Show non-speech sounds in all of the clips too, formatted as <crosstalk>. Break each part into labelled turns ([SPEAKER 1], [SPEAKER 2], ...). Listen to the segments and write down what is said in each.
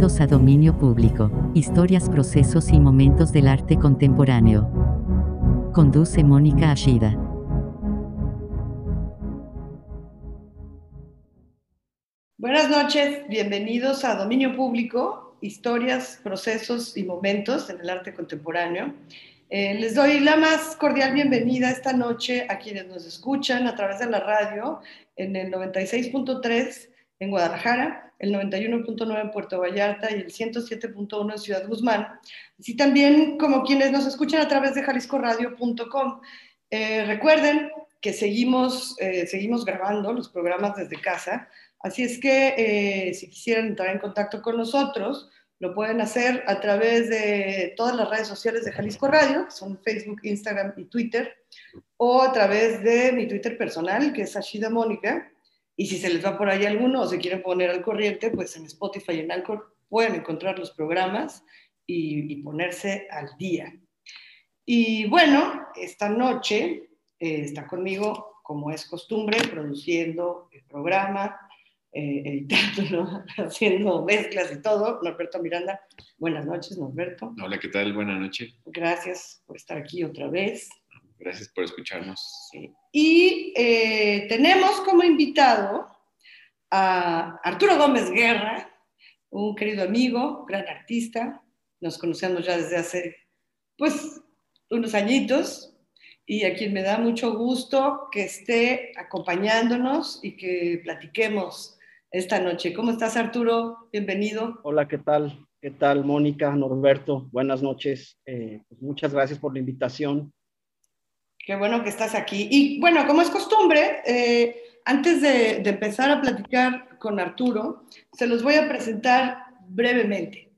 [SPEAKER 1] Bienvenidos a Dominio Público, historias, procesos y momentos del arte contemporáneo. Conduce Mónica Ashida.
[SPEAKER 2] Buenas noches, bienvenidos a Dominio Público, historias, procesos y momentos en el arte contemporáneo. Eh, les doy la más cordial bienvenida esta noche a quienes nos escuchan a través de la radio en el 96.3 en Guadalajara, el 91.9 en Puerto Vallarta y el 107.1 en Ciudad Guzmán, así también como quienes nos escuchan a través de jaliscoradio.com. Eh, recuerden que seguimos, eh, seguimos grabando los programas desde casa, así es que eh, si quisieran entrar en contacto con nosotros, lo pueden hacer a través de todas las redes sociales de Jalisco Radio, que son Facebook, Instagram y Twitter, o a través de mi Twitter personal, que es Ashida Mónica, y si se les va por ahí alguno o se quieren poner al corriente, pues en Spotify y en Anchor pueden encontrar los programas y, ponerse al día. Y bueno, esta noche eh, está conmigo, como es costumbre, produciendo el programa, eh, editando, <laughs> haciendo mezclas y todo. Norberto Miranda, buenas noches, Norberto.
[SPEAKER 3] Hola, ¿qué tal? Buenas noches.
[SPEAKER 2] Gracias por estar aquí otra vez.
[SPEAKER 3] Gracias por escucharnos.
[SPEAKER 2] Y eh, tenemos como invitado a Arturo Gómez Guerra, un querido amigo, gran artista. Nos conocemos ya desde hace, pues, unos añitos y a quien me da mucho gusto que esté acompañándonos y que platiquemos esta noche. ¿Cómo estás, Arturo? Bienvenido.
[SPEAKER 4] Hola, ¿qué tal? ¿Qué tal, Mónica, Norberto? Buenas noches. Eh, pues muchas gracias por la invitación.
[SPEAKER 2] Qué bueno que estás aquí. Y bueno, como es costumbre, eh, antes de, empezar a platicar con Arturo, se los voy a presentar brevemente.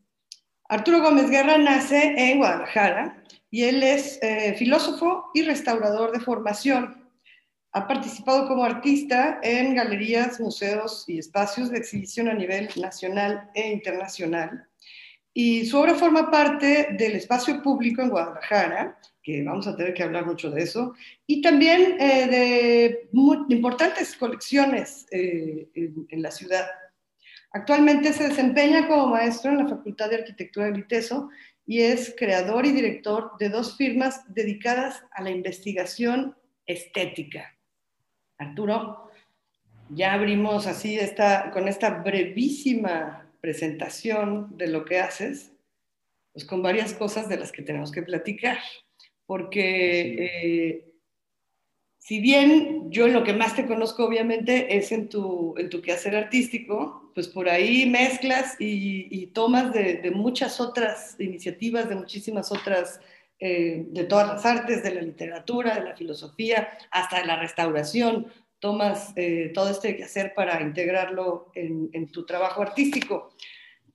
[SPEAKER 2] Arturo Gómez Guerra nace en Guadalajara y él es eh, filósofo y restaurador de formación. Ha participado como artista en galerías, museos y espacios de exhibición a nivel nacional e internacional. Y su obra forma parte del espacio público en Guadalajara que vamos a tener que hablar mucho de eso, y también eh, de importantes colecciones eh, en, la ciudad. Actualmente se desempeña como maestro en la Facultad de Arquitectura de Viteso y es creador y director de dos firmas dedicadas a la investigación estética. Arturo, ya abrimos así esta, con esta brevísima presentación de lo que haces, pues con varias cosas de las que tenemos que platicar porque eh, si bien yo en lo que más te conozco obviamente es en tu, en tu quehacer artístico, pues por ahí mezclas y, tomas de, muchas otras iniciativas, de muchísimas otras, eh, de todas las artes, de la literatura, de la filosofía, hasta de la restauración, tomas eh, todo este quehacer para integrarlo en, en tu trabajo artístico.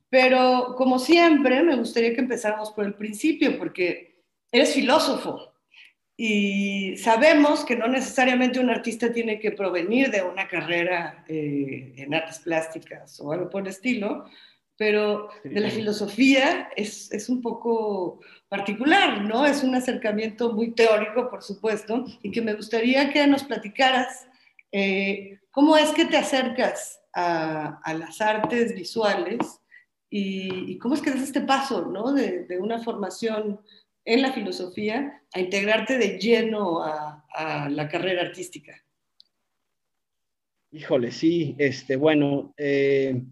[SPEAKER 2] Pero como siempre, me gustaría que empezáramos por el principio, porque eres filósofo y sabemos que no necesariamente un artista tiene que provenir de una carrera eh, en artes plásticas o algo por el estilo, pero de la filosofía es, es, un poco particular, ¿no? Es un acercamiento muy teórico, por supuesto, y que me gustaría que nos platicaras eh, cómo es que te acercas a, a las artes visuales y, cómo es que das este paso, ¿no? De, de una formación en la filosofía a integrarte de lleno a, la carrera artística?
[SPEAKER 4] Híjole, sí, este, bueno, eh,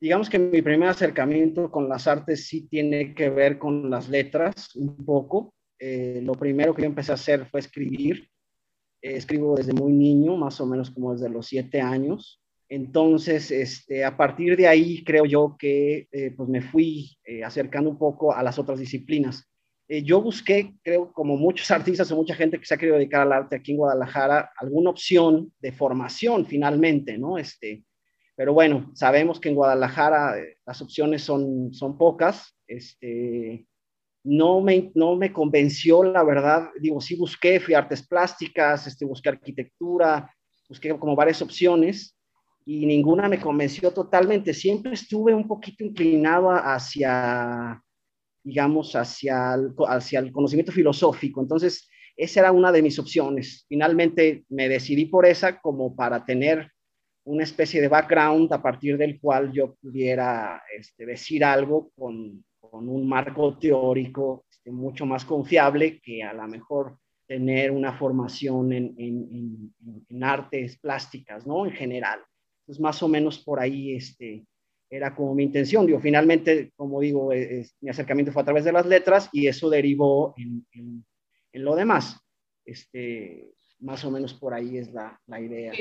[SPEAKER 4] digamos que mi primer acercamiento con las artes sí tiene que ver con las letras un poco. Eh, lo primero que yo empecé a hacer fue escribir. Eh, escribo desde muy niño, más o menos como desde los siete años. Entonces, este, a partir de ahí creo yo que pues me fui acercando un poco a las otras disciplinas. Eh, yo busqué, creo, como muchos <laughs> artistas o mucha gente que se ha querido dedicar al arte aquí en Guadalajara, alguna opción de formación finalmente, ¿no? Este, pero bueno, sabemos que en Guadalajara eh, las opciones son, son pocas. Este, no, me, no me convenció, la verdad. Digo, sí busqué, fui artes plásticas, este, busqué arquitectura, busqué como varias opciones y ninguna me convenció totalmente. Siempre estuve un poquito inclinado hacia digamos, hacia el, hacia el conocimiento filosófico. Entonces, esa era una de mis opciones. Finalmente me decidí por esa como para tener una especie de background a partir del cual yo pudiera este, decir algo con, con, un marco teórico este, mucho más confiable que a lo mejor tener una formación en, en, en, artes plásticas, ¿no? En general. Entonces, más o menos por ahí este, era como mi intención. Digo, finalmente, como digo, mi acercamiento fue a través de las letras y eso derivó en, lo demás. Este, más o menos por ahí es la, la idea.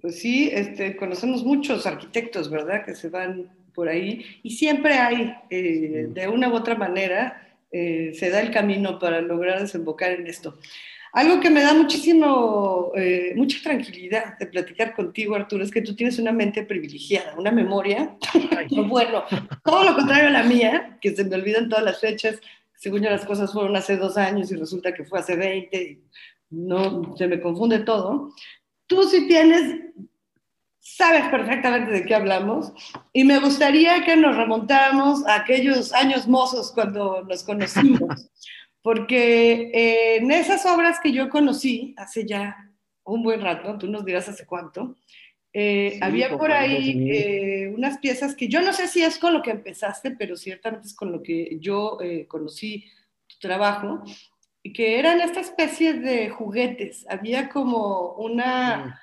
[SPEAKER 2] Pues sí, este, conocemos muchos arquitectos, ¿verdad? Que se van por ahí y siempre hay, eh, de una u otra manera, eh, se da el camino para lograr desembocar en esto. Algo que me da muchísimo, eh, mucha tranquilidad de platicar contigo, Arturo, es que tú tienes una mente privilegiada, una memoria, <laughs> bueno, todo lo contrario a la mía, que se me olvidan todas las fechas, según yo las cosas fueron hace dos años y resulta que fue hace 20, no, se me confunde todo. Tú sí tienes, sabes perfectamente de qué hablamos y me gustaría que nos remontáramos a aquellos años mozos cuando nos conocimos, <laughs> porque eh, en esas obras que yo conocí hace ya un buen rato, tú nos dirás hace cuánto, eh, había por ahí eh, unas piezas que yo no sé si es con lo que empezaste, pero ciertamente es con lo que yo conocí tu trabajo, y que eran esta especie de juguetes. Había como una,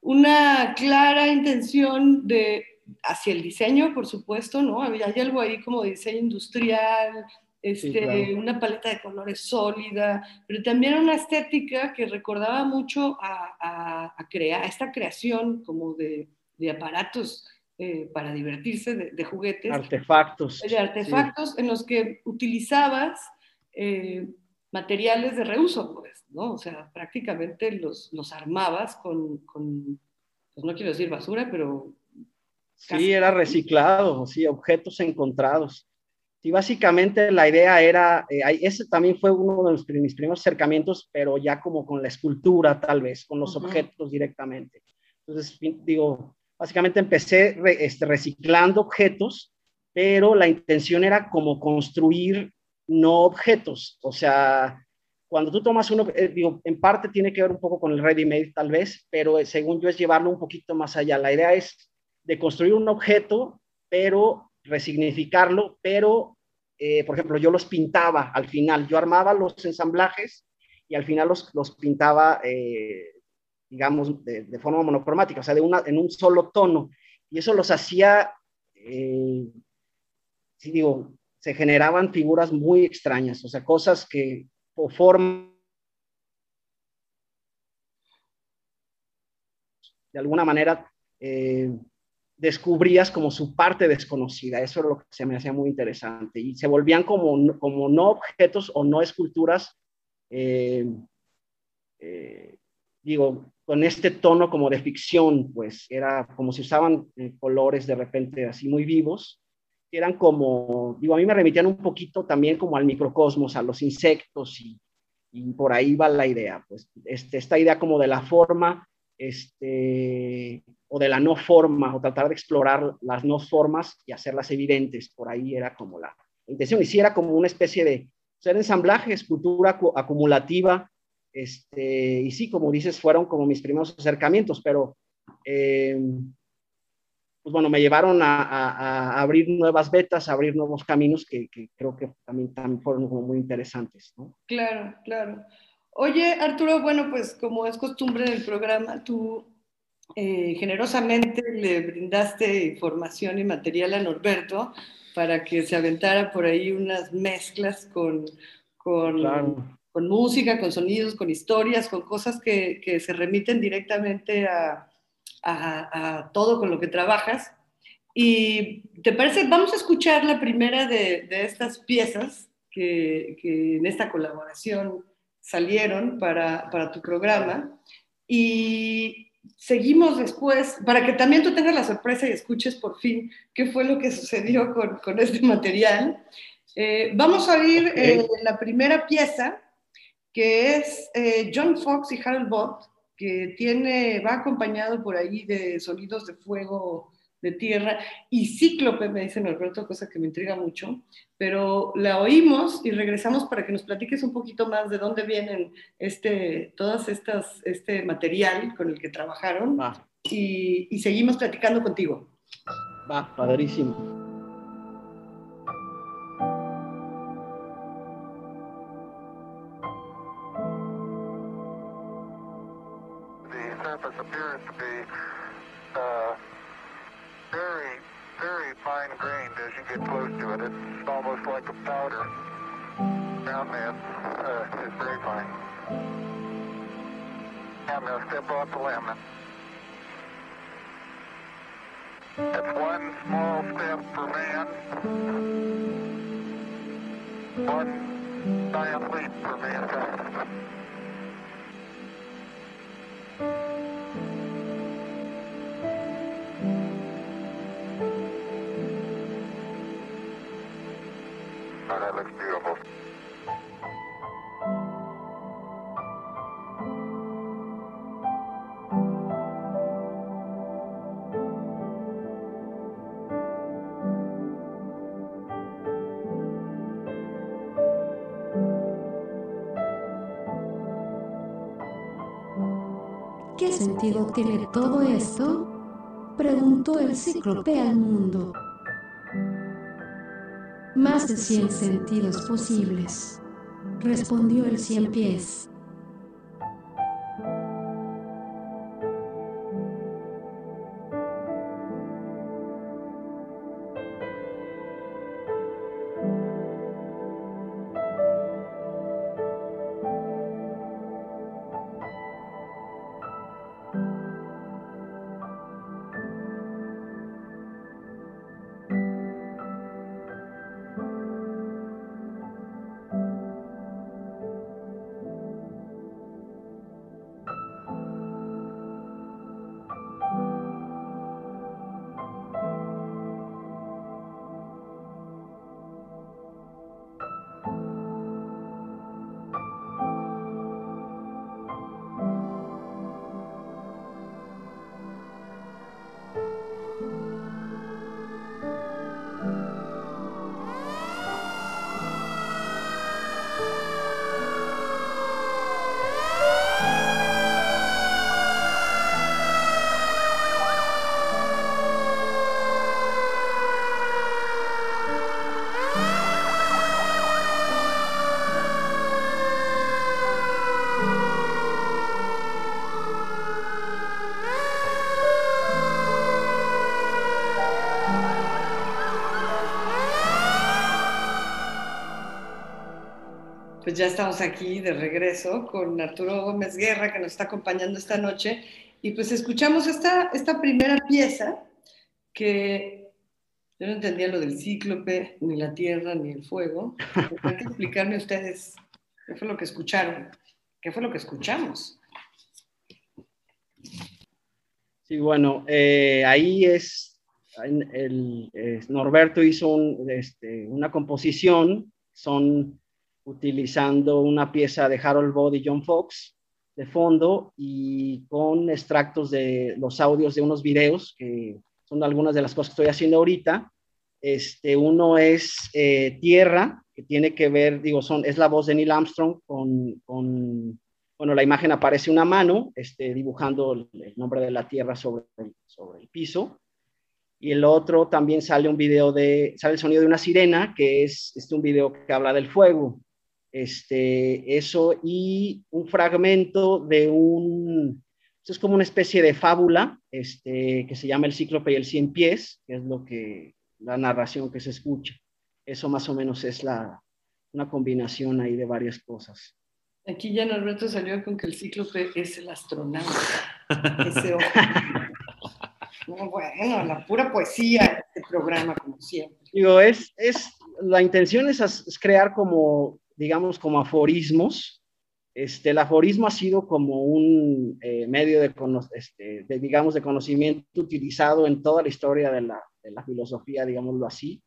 [SPEAKER 2] una clara intención de, hacia el diseño, por supuesto, ¿no? Había hay algo ahí como diseño industrial, este, una paleta de colores sólida, pero también una estética que recordaba mucho a, a, crear, a esta creación como de, de aparatos eh, para divertirse, de, juguetes.
[SPEAKER 4] Artefactos.
[SPEAKER 2] De artefactos en los que utilizabas eh, materiales de reuso, pues, ¿no? O sea, prácticamente los, los armabas con, con, pues no quiero decir basura, pero...
[SPEAKER 4] Sí, era reciclado, sí, objetos encontrados. Y básicamente la idea era, eh, ese también fue uno de mis primeros acercamientos, pero ya como con la escultura tal vez, con los objetos directamente. Entonces, digo, básicamente empecé este, reciclando objetos, pero la intención era como construir no objetos. O sea, cuando tú tomas uno, eh, digo, en parte tiene que ver un poco con el ready-made tal vez, pero eh, según yo es llevarlo un poquito más allá. La idea es de construir un objeto, pero resignificarlo, pero, eh, por ejemplo, yo los pintaba al final, yo armaba los ensamblajes y al final los, los pintaba, digamos, de, forma monocromática, o sea, de una, en un solo tono. Y eso los hacía, sí digo, se generaban figuras muy extrañas, o sea, cosas que o forman de alguna manera eh, descubrías como su parte desconocida. Eso es lo que se me hacía muy interesante. Y se volvían como, como no objetos o no esculturas, eh, eh, digo, con este tono como de ficción, pues era como si usaban colores de repente así muy vivos eran como, digo, a mí me remitían un poquito también como al microcosmos, a los insectos y, y por ahí va la idea, pues este, esta idea como de la forma, este, o de la no forma, o tratar de explorar las no formas y hacerlas evidentes, por ahí era como la intención, y si era como una especie de ser ensamblaje, escultura acumulativa, este, y sí, como dices, fueron como mis primeros acercamientos, pero eh, pues bueno, me llevaron a, abrir nuevas vetas, a abrir nuevos caminos que, creo que también, también, fueron muy interesantes. ¿no?
[SPEAKER 2] Claro, claro. Oye, Arturo, bueno, pues como es costumbre del programa, tú eh, generosamente le brindaste información y material a Norberto para que se aventara por ahí unas mezclas con, con, con música, con sonidos, con historias, con cosas que, que se remiten directamente a, a, todo con lo que trabajas. Y te parece, vamos a escuchar la primera de, estas piezas que, en esta colaboración salieron para, para, tu programa. Y seguimos después, para que también tú tengas la sorpresa y escuches por fin qué fue lo que sucedió con, con este material. Eh, vamos a oír eh, la primera pieza, que es eh, John Fox y Harold Bott, que tiene, va acompañado por ahí de sonidos de fuego de tierra y cíclope, me dice Norberto, cosa que me intriga mucho, pero la oímos y regresamos para que nos platiques un poquito más de dónde vienen este, todas estas, este material con el que trabajaron y, y seguimos platicando contigo.
[SPEAKER 4] Va, padrísimo.
[SPEAKER 5] ¿Qué sentido tiene todo esto? Preguntó el cíclope al mundo. De cien sentidos posibles, respondió el cien pies.
[SPEAKER 2] Ya estamos aquí de regreso con Arturo Gómez Guerra, que nos está acompañando esta noche. Y pues escuchamos esta, esta primera pieza que yo no entendía lo del cíclope, ni la tierra, ni el fuego. Hay que explicarme ustedes qué fue lo que escucharon, qué fue lo que escuchamos.
[SPEAKER 4] Sí, bueno, eh, ahí es, el, Norberto hizo un, este, una composición, son utilizando una pieza de Harold Bode y John Fox de fondo y con extractos de los audios de unos videos que son algunas de las cosas que estoy haciendo ahorita. Este, uno es eh, Tierra, que tiene que ver, digo, son, es la voz de Neil Armstrong con, con bueno, la imagen aparece una mano este, dibujando el, nombre de la Tierra sobre el, sobre el piso. Y el otro también sale un video de, sale el sonido de una sirena, que es este, un video que habla del fuego. Este, eso y un fragmento de un, es como una especie de fábula este, que se llama El Cíclope y el Cien Pies, que es lo que, la narración que se escucha. Eso más o menos es la, una combinación ahí de varias cosas.
[SPEAKER 2] Aquí ya Norberto salió con que el cíclope es el astronauta. Ese ojo. <laughs> No, bueno, la pura poesía de este programa, como siempre.
[SPEAKER 4] Digo, es, es, la intención es, es crear como digamos, como aforismos. Este, el aforismo ha sido como un eh, medio de, este, de, digamos, de conocimiento utilizado en toda la historia de la, de la, filosofía, digámoslo así.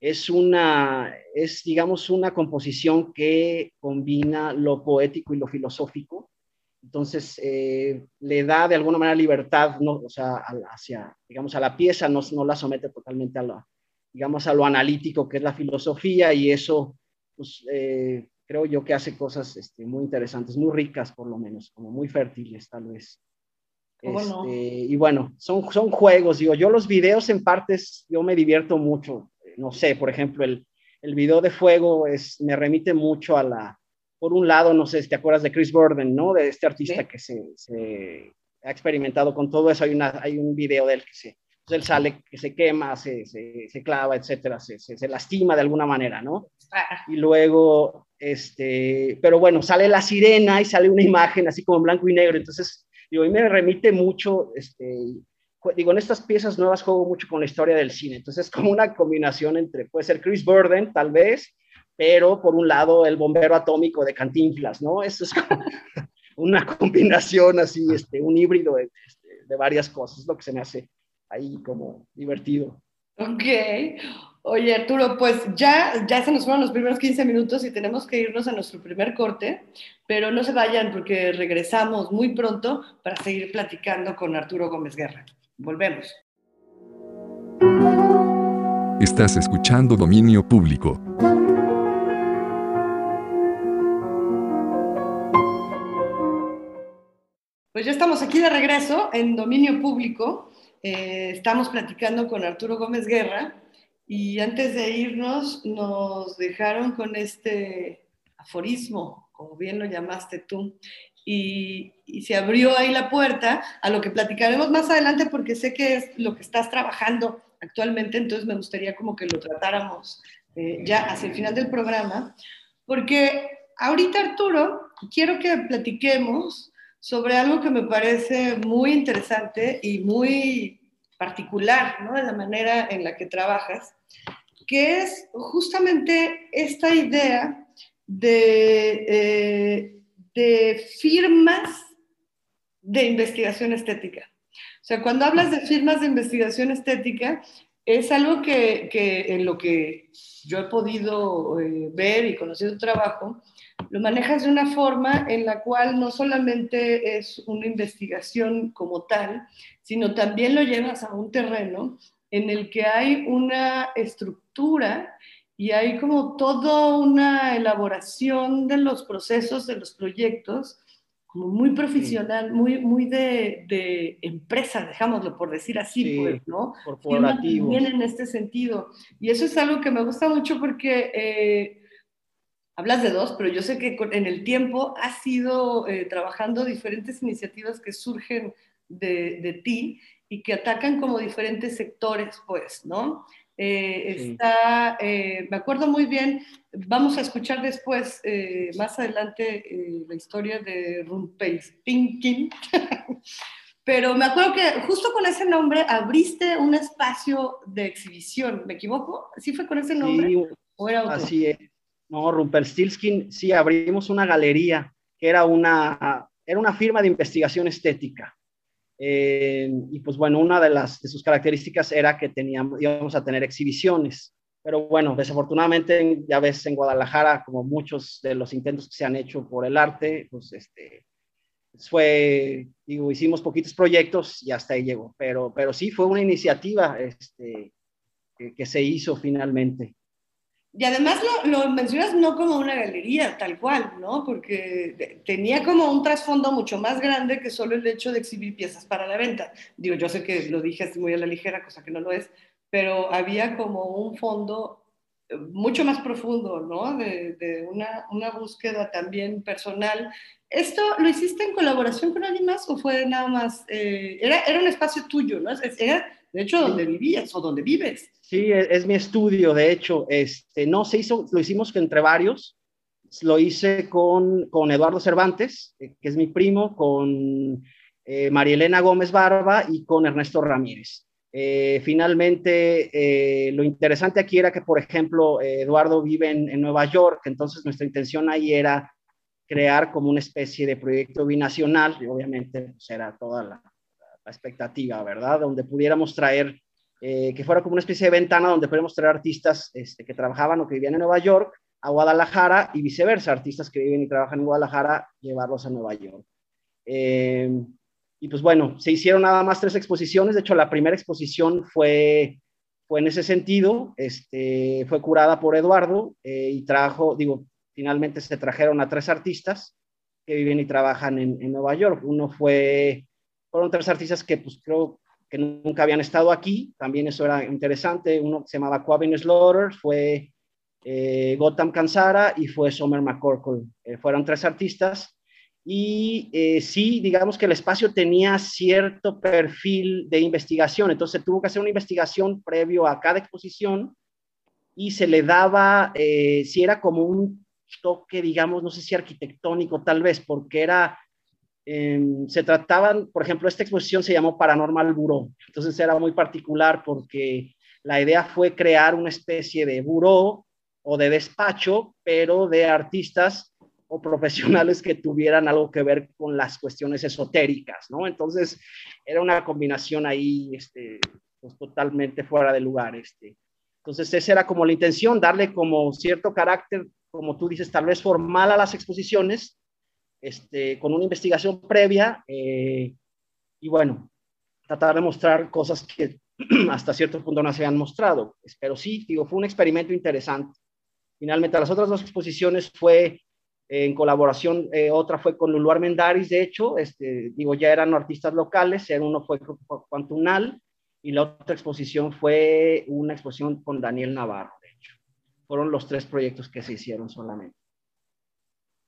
[SPEAKER 4] Es una, es, digamos, una composición que combina lo poético y lo filosófico. Entonces, eh, le da de alguna manera libertad, ¿no? o sea, hacia, digamos, a la pieza, no, no la somete totalmente a, la, digamos, a lo analítico que es la filosofía y eso pues eh, creo yo que hace cosas este, muy interesantes, muy ricas por lo menos, como muy fértiles tal vez. Este, y bueno, son, son juegos, digo, yo los videos en partes, yo me divierto mucho. No sé, por ejemplo, el, el video de fuego es, me remite mucho a la, por un lado, no sé si te acuerdas de Chris Burden, ¿no? De este artista que se, se, ha experimentado con todo eso. Hay, una, hay un video de él que se, él sale, que se quema, se, se, se clava, etcétera, se, se, lastima de alguna manera, ¿no? Y luego, este, pero bueno, sale la sirena y sale una imagen así como en blanco y negro. Entonces, digo, a mí me remite mucho, este, digo, en estas piezas nuevas juego mucho con la historia del cine. Entonces, es como una combinación entre, puede ser Chris Burden, tal vez, pero por un lado el bombero atómico de Cantinflas, ¿no? Eso es como <laughs> una combinación así, este, un híbrido de, este, de varias cosas, es lo que se me hace ahí como divertido.
[SPEAKER 2] Ok. Oye, Arturo, pues ya, ya se nos fueron los primeros 15 minutos y tenemos que irnos a nuestro primer corte, pero no se vayan porque regresamos muy pronto para seguir platicando con Arturo Gómez Guerra. Volvemos.
[SPEAKER 6] Estás escuchando Dominio Público.
[SPEAKER 2] Pues ya estamos aquí de regreso en Dominio Público eh, estamos platicando con Arturo Gómez Guerra y antes de irnos nos dejaron con este aforismo, como bien lo llamaste tú, y, se abrió ahí la puerta a lo que platicaremos más adelante porque sé que es lo que estás trabajando actualmente, entonces me gustaría como que lo tratáramos eh, ya hacia el final del programa, porque ahorita Arturo, quiero que platiquemos sobre algo que me parece muy interesante y muy particular, ¿no? De la manera en la que trabajas, que es justamente esta idea de, eh, de firmas de investigación estética. O sea, cuando hablas de firmas de investigación estética, es algo que, que en lo que yo he podido eh, ver y conocer tu trabajo, lo manejas de una forma en la cual no solamente es una investigación como tal, sino también lo llevas a un terreno en el que hay una estructura y hay como toda una elaboración de los procesos, de los proyectos, como muy profesional, muy, muy de, de empresa, dejámoslo por decir así, pues, ¿no?
[SPEAKER 4] Corporativo.
[SPEAKER 2] Bien en este sentido. Y eso es algo que me gusta mucho porque... Eh, hablas de dos, pero yo sé que en el tiempo has ido eh, trabajando diferentes iniciativas que surgen de, de, ti y que atacan como diferentes sectores, pues, ¿no? Eh, está, eh, me acuerdo muy bien, vamos a escuchar después, más adelante, la historia de Rumpelstiltskin, <laughs> pero me acuerdo que justo con ese nombre abriste un espacio de exhibición, ¿me equivoco? ¿Sí fue con ese nombre?
[SPEAKER 4] Sí, ¿O era otro? así es. No, Rumpelstiltskin, sí, abrimos una galería que era una, era una firma de investigación estética. Eh, y pues bueno, una de, las, de sus características era que teníamos, íbamos a tener exhibiciones. Pero bueno, desafortunadamente, ya ves, en Guadalajara, como muchos de los intentos que se han hecho por el arte, pues este, fue, digo, hicimos poquitos proyectos y hasta ahí llegó. Pero, pero sí, fue una iniciativa este, que se hizo finalmente.
[SPEAKER 2] Y además lo, lo, mencionas no como una galería tal cual, ¿no? Porque tenía como un trasfondo mucho más grande que solo el hecho de exhibir piezas para la venta. Digo, yo sé que lo dije así muy a la ligera, cosa que no lo es, pero había como un fondo eh, mucho más profundo, ¿no? De, de una, una, búsqueda también personal. ¿Esto lo hiciste en colaboración con alguien más o fue nada más, eh, era, era un espacio tuyo, ¿no? Era, de hecho, donde vivías o donde vives.
[SPEAKER 4] Sí, es, es, mi estudio, de hecho. Este, no se hizo, lo hicimos entre varios. Lo hice con, con Eduardo Cervantes, eh, que es mi primo, con eh, Marielena Gómez Barba y con Ernesto Ramírez. Eh, finalmente, eh, lo interesante aquí era que, por ejemplo, Eduardo vive en, en, Nueva York, entonces nuestra intención ahí era crear como una especie de proyecto binacional, y obviamente pues, era toda la, la expectativa, ¿verdad? Donde pudiéramos traer eh, que fuera como una especie de ventana donde podemos traer artistas este, que trabajaban o que vivían en Nueva York a Guadalajara y viceversa, artistas que viven y trabajan en Guadalajara, llevarlos a Nueva York. Eh, y pues bueno, se hicieron nada más tres exposiciones, de hecho la primera exposición fue, fue en ese sentido, este, fue curada por Eduardo eh, y trajo, digo, finalmente se trajeron a tres artistas que viven y trabajan en, en Nueva York. Uno fue fueron tres artistas que pues creo que nunca habían estado aquí, también eso era interesante, uno se llamaba Quavin Slaughter, fue eh, Gotham Kansara y fue Summer McCorkle, eh, fueron tres artistas, y eh, sí, digamos que el espacio tenía cierto perfil de investigación, entonces tuvo que hacer una investigación previo a cada exposición y se le daba, eh, si era como un toque, digamos, no sé si arquitectónico tal vez, porque era, eh, se trataban, por ejemplo, esta exposición se llamó Paranormal Bureau, entonces era muy particular porque la idea fue crear una especie de buró o de despacho, pero de artistas o profesionales que tuvieran algo que ver con las cuestiones esotéricas, ¿no? Entonces, era una combinación ahí, este, pues, totalmente fuera de lugar, este. Entonces, esa era como la intención, darle como cierto carácter, como tú dices, tal vez formal a las exposiciones, este, con una investigación previa, eh, y bueno, tratar de mostrar cosas que <clears throat> hasta cierto punto no se han mostrado. Pero sí, digo, fue un experimento interesante. Finalmente, las otras dos exposiciones fue en colaboración, eh, otra fue con Lulu Armendaris, de hecho, este, digo, ya eran artistas locales, uno fue Cuantunal y la otra exposición fue una exposición con Daniel Navarro, de hecho. Fueron los tres proyectos que se hicieron solamente.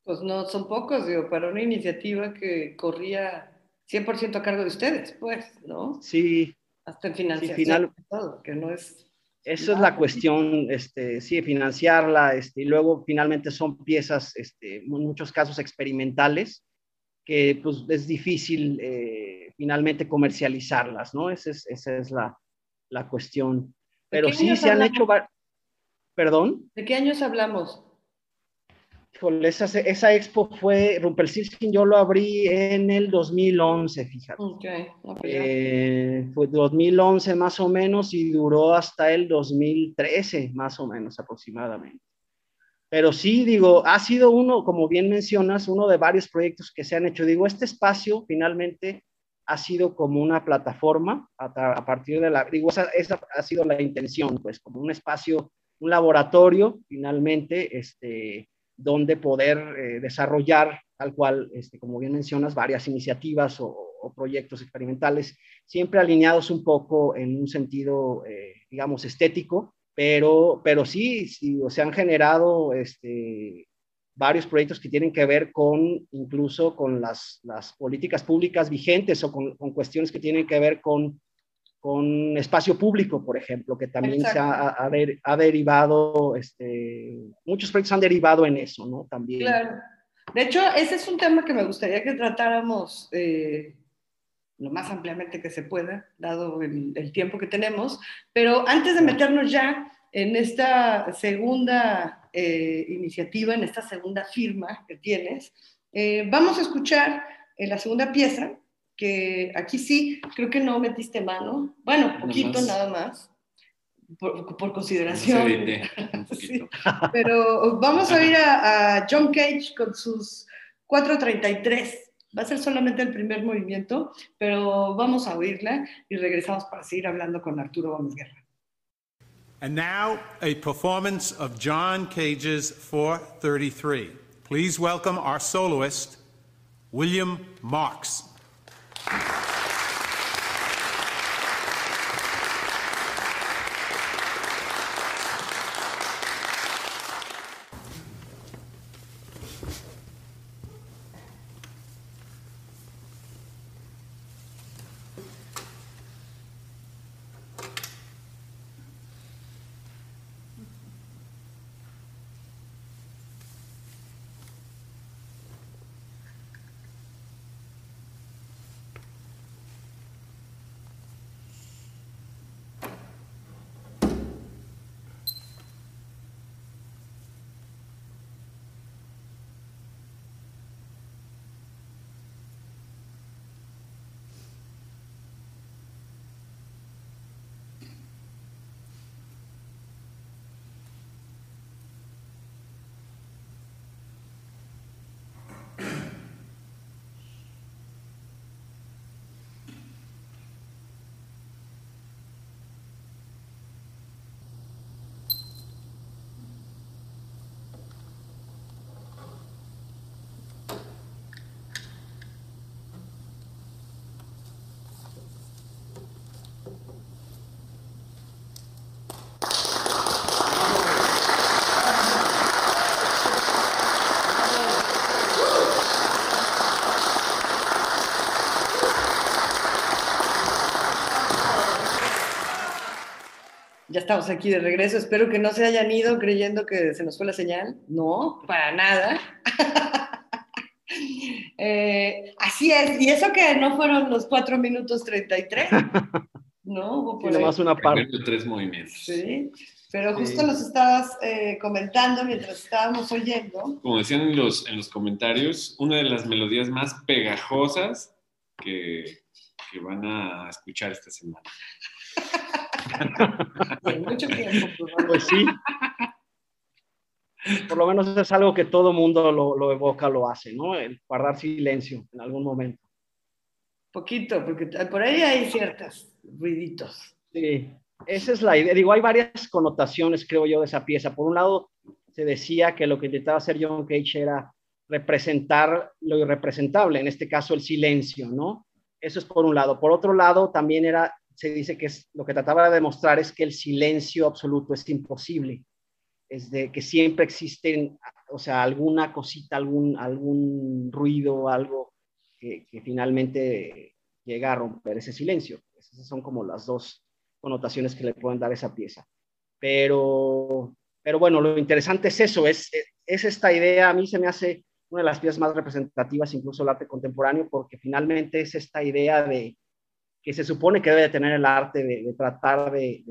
[SPEAKER 2] Pues no son pocos, digo, para una iniciativa que corría 100% a cargo de ustedes, pues, ¿no?
[SPEAKER 4] Sí.
[SPEAKER 2] Hasta en financiación,
[SPEAKER 4] sí, final,
[SPEAKER 2] todo, que no es
[SPEAKER 4] esa es la cuestión, este, sí, financiarla, este, y luego finalmente son piezas, este, en muchos casos experimentales, que pues es difícil eh, finalmente comercializarlas, ¿no? Esa es, esa es la, la cuestión. Pero sí se han hecho... ¿Perdón?
[SPEAKER 2] ¿De qué años hablamos?
[SPEAKER 4] Esa, esa, expo fue, Rumpelstiltskin yo lo abrí en el 2011, fíjate.
[SPEAKER 2] Okay.
[SPEAKER 4] eh, fue 2011 más o menos y duró hasta el 2013 más o menos aproximadamente. Pero sí, digo, ha sido uno, como bien mencionas, uno de varios proyectos que se han hecho. Digo, este espacio finalmente ha sido como una plataforma a, a partir de la, digo, esa, esa, ha sido la intención, pues como un espacio, un laboratorio finalmente, este, donde poder eh, desarrollar, tal cual, este, como bien mencionas, varias iniciativas o, proyectos experimentales, siempre alineados un poco en un sentido, eh, digamos, estético, pero, pero sí, sí se han generado este, varios proyectos que tienen que ver con incluso con las, las políticas públicas vigentes o con, cuestiones que tienen que ver con con espacio público, por ejemplo, que también Exacto. se ha, ha, ha, derivado, este, muchos proyectos han derivado en eso, ¿no? También.
[SPEAKER 2] Claro. De hecho, ese es un tema que me gustaría que tratáramos eh, lo más ampliamente que se pueda, dado el, el, tiempo que tenemos, pero antes de meternos ya en esta segunda eh, iniciativa, en esta segunda firma que tienes, eh, vamos a escuchar en la segunda pieza, que aquí sí, creo que no metiste mano. Bueno, poquito nada más, nada más por, por, consideración. <laughs> sí. Pero vamos a ir a, a, John Cage con sus 433. Va a ser solamente el primer movimiento, pero vamos a oírla y regresamos para seguir hablando con Arturo Gómez Guerra.
[SPEAKER 7] And now, a performance of John Cage's 433. Please welcome our soloist, William Marks.
[SPEAKER 2] Estamos aquí de regreso. Espero que no se hayan ido creyendo que se nos fue la señal. No, para nada. <laughs> Eh, así es. Y eso que no fueron los 4 minutos 33. <laughs> No, hubo por
[SPEAKER 4] Sí, nomás una parte.
[SPEAKER 3] Tres movimientos.
[SPEAKER 2] Sí, pero justo
[SPEAKER 4] Sí.
[SPEAKER 2] nos estabas eh, comentando mientras estábamos oyendo.
[SPEAKER 3] Como decían en los, en los comentarios, una de las melodías más pegajosas que, que van a escuchar esta semana.
[SPEAKER 2] Mucho tiempo. pues,
[SPEAKER 4] Pues sí. Por lo menos es algo que todo mundo lo, lo evoca, lo hace, ¿no? El guardar silencio en algún momento.
[SPEAKER 2] Poquito, porque por ahí hay ciertos ruiditos.
[SPEAKER 4] Sí, esa es la idea. Digo, hay varias connotaciones, creo yo, de esa pieza. Por un lado, se decía que lo que intentaba hacer John Cage era representar lo irrepresentable, en este caso el silencio, ¿no? Eso es por un lado. Por otro lado, también era, se dice que es, lo que trataba de demostrar es que el silencio absoluto es imposible. Es de que siempre existen, o sea, alguna cosita, algún, algún ruido, algo que, finalmente llega a romper ese silencio. Esas son como las dos connotaciones que le pueden dar esa pieza. Pero, pero bueno, lo interesante es eso, es, es esta idea, a mí se me hace una de las piezas más representativas, incluso el arte contemporáneo, porque finalmente es esta idea de que se supone que debe de tener el arte de, tratar de,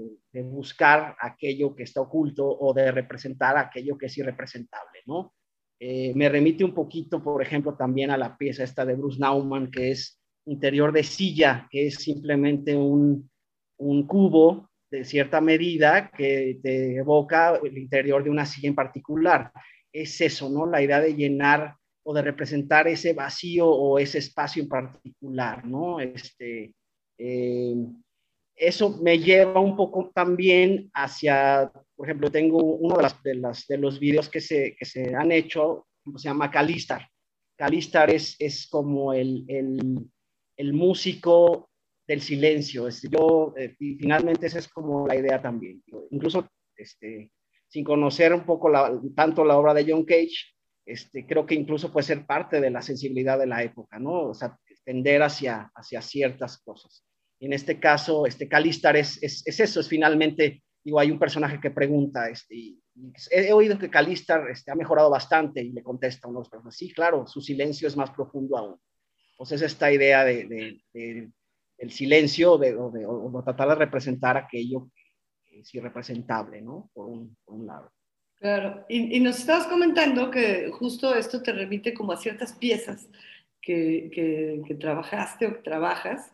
[SPEAKER 4] buscar aquello que está oculto o de representar aquello que es irrepresentable, ¿no? Eh, me remite un poquito, por ejemplo, también a la pieza esta de Bruce Nauman, que es interior de silla, que es simplemente un, un cubo de cierta medida que te evoca el interior de una silla en particular. Es eso, ¿no? La idea de llenar o de representar ese vacío o ese espacio en particular, ¿no? Este, eh, eso me lleva un poco también hacia, por ejemplo, tengo uno de, las, de, las, de los videos que se, que se han hecho, se llama Calistar. Calistar es, es como el, el, el músico del silencio. Este, yo, eh, y finalmente esa es como la idea también. Incluso este, sin conocer un poco la, tanto la obra de John Cage, este, creo que incluso puede ser parte de la sensibilidad de la época, ¿no? O sea, tender hacia, hacia ciertas cosas. En este caso, este Calistar es, es, es eso, es finalmente, digo, hay un personaje que pregunta, este, y, y he, he, oído que Calistar este, ha mejorado bastante y le contesta a uno de los personajes, sí, claro, su silencio es más profundo aún. Entonces, esta idea de, de, de el silencio de, o, de, o, tratar de representar aquello que es irrepresentable, ¿no? Por un, por un lado.
[SPEAKER 2] Claro, y, y, nos estabas comentando que justo esto te remite como a ciertas piezas que, trabajaste o que trabajas.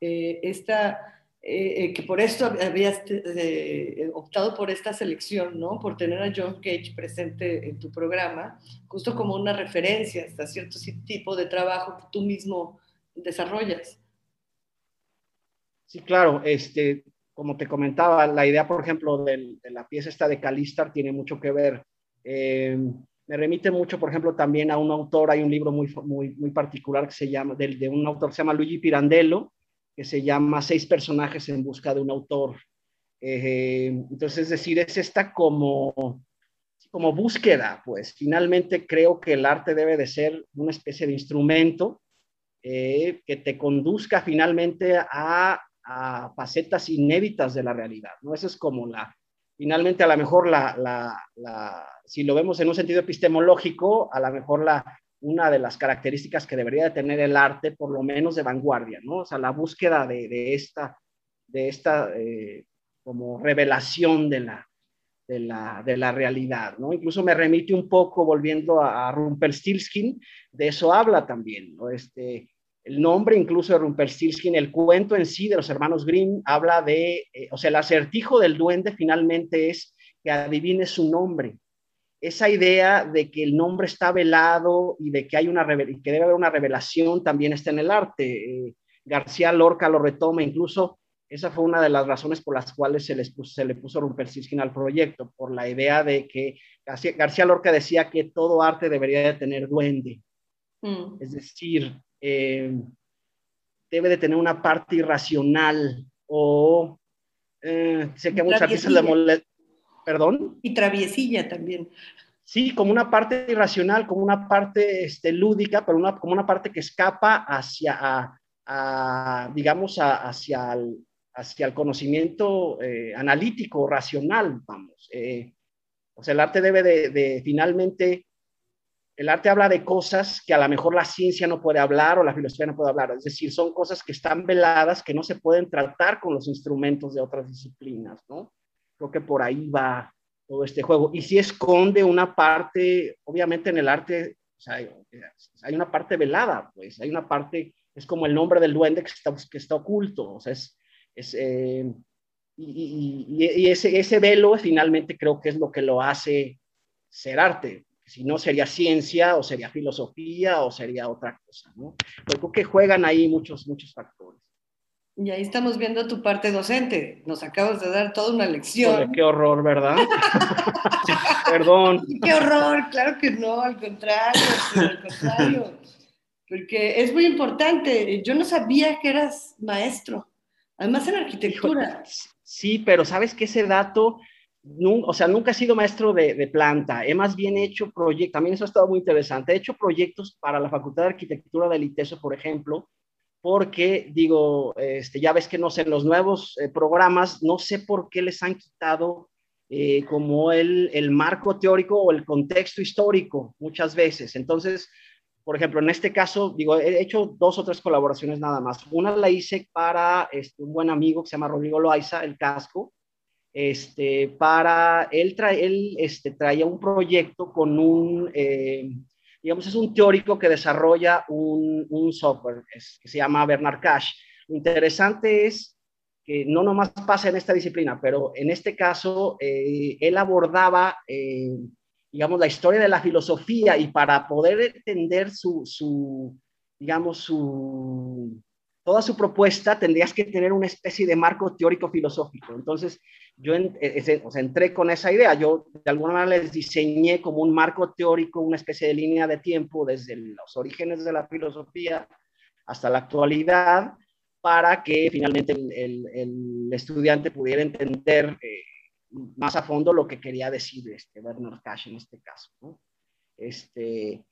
[SPEAKER 2] Eh, esta, eh, que por esto habías eh, optado por esta selección, ¿no? Por tener a John Cage presente en tu programa, justo como una referencia hasta cierto tipo de trabajo que tú mismo desarrollas.
[SPEAKER 4] Sí, claro, este, como te comentaba, la idea, por ejemplo, de, la pieza esta de Calistar tiene mucho que ver. Eh, me remite mucho, por ejemplo, también a un autor, hay un libro muy, muy, muy particular que se llama, de, de un autor que se llama Luigi Pirandello, que se llama Seis personajes en busca de un autor. Eh, entonces, es decir, es esta como, como búsqueda, pues finalmente creo que el arte debe de ser una especie de instrumento eh, que te conduzca finalmente a, a, facetas inéditas de la realidad, ¿no? Eso es como la, finalmente a lo mejor la, la, la, si lo vemos en un sentido epistemológico, a lo mejor la, una de las características que debería de tener el arte, por lo menos de vanguardia, ¿no? O sea, la búsqueda de, de esta, de esta eh, como revelación de la, de la, de la realidad, ¿no? Incluso me remite un poco, volviendo a, a Rumpelstiltskin, de eso habla también, ¿no? Este, el nombre incluso de Rumpelstiltskin, el cuento en sí de los hermanos Grimm, habla de, eh, o sea, el acertijo del duende finalmente es que adivine su nombre, esa idea de que el nombre está velado y de que hay una que debe haber una revelación también está en el arte. Eh, García Lorca lo retoma, incluso esa fue una de las razones por las cuales se, les puso, se le puso Rumpelstiltskin al proyecto, por la idea de que García, García Lorca decía que todo arte debería de tener duende. Mm. Es decir, eh, debe de tener una parte irracional o eh, sé que muchas veces le molesta ¿Perdón?
[SPEAKER 2] Y traviesilla también.
[SPEAKER 4] Sí, como una parte irracional, como una parte este, lúdica, pero una, como una parte que escapa hacia, a, a, digamos, a, hacia, el, hacia el conocimiento eh, analítico, racional, vamos. Eh, o sea, el arte debe de, de, finalmente, el arte habla de cosas que a lo mejor la ciencia no puede hablar o la filosofía no puede hablar. Es decir, son cosas que están veladas, que no se pueden tratar con los instrumentos de otras disciplinas, ¿no? Creo que por ahí va todo este juego. Y si esconde una parte, obviamente en el arte, hay una parte velada, pues, hay una parte, es como el nombre del duende que está, que está oculto, o sea, es, es eh, y, y, y, ese, ese velo finalmente creo que es lo que lo hace ser arte. Si no sería ciencia o sería filosofía o sería otra cosa, ¿no? Pero creo que juegan ahí muchos, muchos factores.
[SPEAKER 2] Y ahí estamos viendo tu parte docente. Nos acabas de dar toda una lección.
[SPEAKER 4] Joder, qué horror, ¿verdad? <laughs> Perdón.
[SPEAKER 2] Qué horror, claro que no, al contrario, al contrario. Porque es muy importante. Yo no sabía que eras maestro, además en arquitectura.
[SPEAKER 4] Sí, pero sabes que ese dato, o sea, nunca he sido maestro de, de planta. He más bien hecho proyectos, también eso ha estado muy interesante. He hecho proyectos para la Facultad de Arquitectura del ITESO, por ejemplo, porque digo, este, ya ves que no sé, en los nuevos eh, programas, no sé por qué les han quitado eh, como el, el, marco teórico o el contexto histórico muchas veces. Entonces, por ejemplo, en este caso, digo, he hecho dos o tres colaboraciones nada más. Una la hice para este, un buen amigo que se llama Rodrigo Loaiza, el casco, este, para, él, trae, él este, traía un proyecto con un... Eh, digamos, es un teórico que desarrolla un, un software que se llama Bernard Cash. Lo interesante es que no nomás pasa en esta disciplina, pero en este caso eh, él abordaba, eh, digamos, la historia de la filosofía y para poder entender su, su digamos, su, toda su propuesta tendrías que tener una especie de marco teórico filosófico. Entonces, yo en, eh, o sea, entré con esa idea. Yo de alguna manera les diseñé como un marco teórico, una especie de línea de tiempo desde los orígenes de la filosofía hasta la actualidad, para que finalmente el estudiante pudiera entender eh, más a fondo lo que quería decir este Bernard Cash en este caso. ¿no? Este,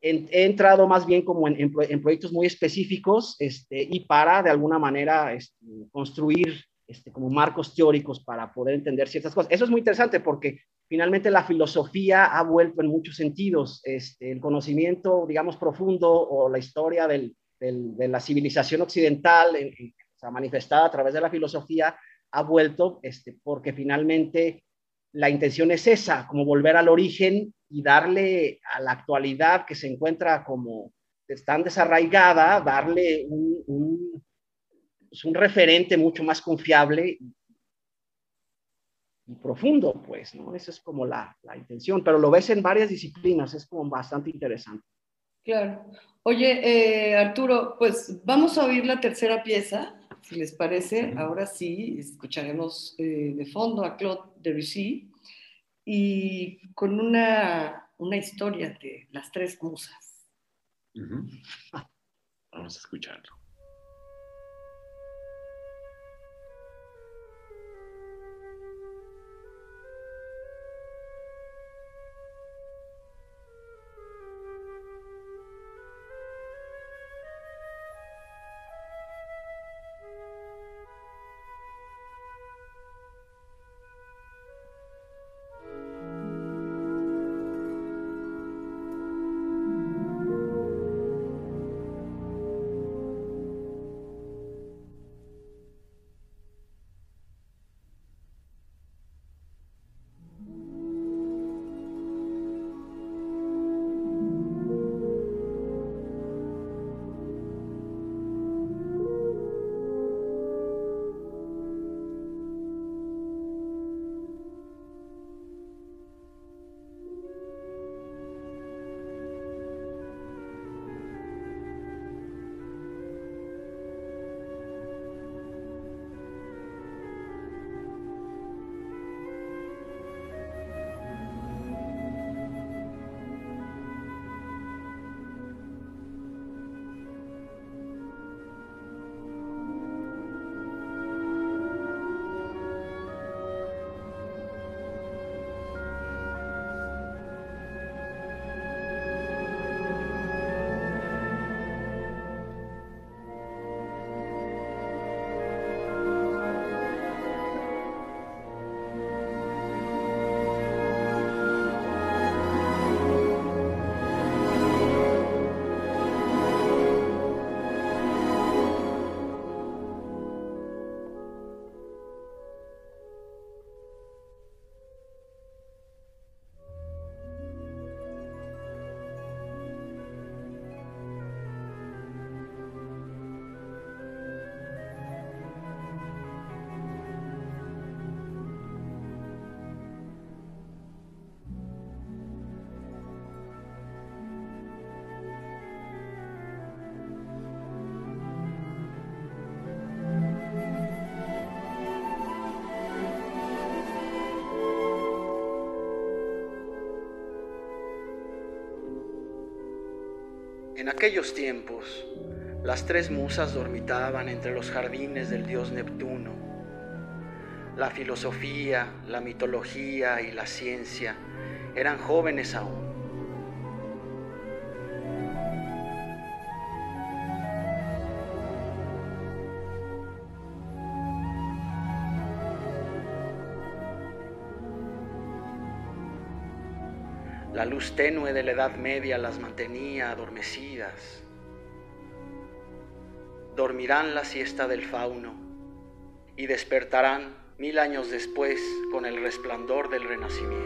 [SPEAKER 4] he, entrado más bien como en, proyectos muy específicos este, y para de alguna manera este, construir este, como marcos teóricos para poder entender ciertas cosas. Eso es muy interesante porque finalmente la filosofía ha vuelto en muchos sentidos este, el conocimiento, digamos, profundo o la historia del, de la civilización occidental en, en, o sea, manifestada a través de la filosofía ha vuelto este, porque finalmente la intención es esa, como volver al origen y darle a la actualidad que se encuentra como tan desarraigada, darle un, un es un referente mucho más confiable y profundo, pues, ¿no? Esa es como la, la, intención, pero lo ves en varias disciplinas, es como bastante interesante.
[SPEAKER 2] Claro. Oye, eh, Arturo, pues vamos a oír la tercera pieza, si les parece. Ahora sí, escucharemos eh, de fondo a Claude Debussy y con una, una historia de las tres musas.
[SPEAKER 3] Uh -huh. Vamos a escucharlo.
[SPEAKER 4] En aquellos tiempos, las tres musas dormitaban entre los jardines del dios Neptuno. La filosofía, la mitología y la ciencia eran jóvenes aún. La luz tenue de la Edad Media las mantenía adormecidas. Dormirán la siesta del fauno y despertarán mil años después con el resplandor del renacimiento.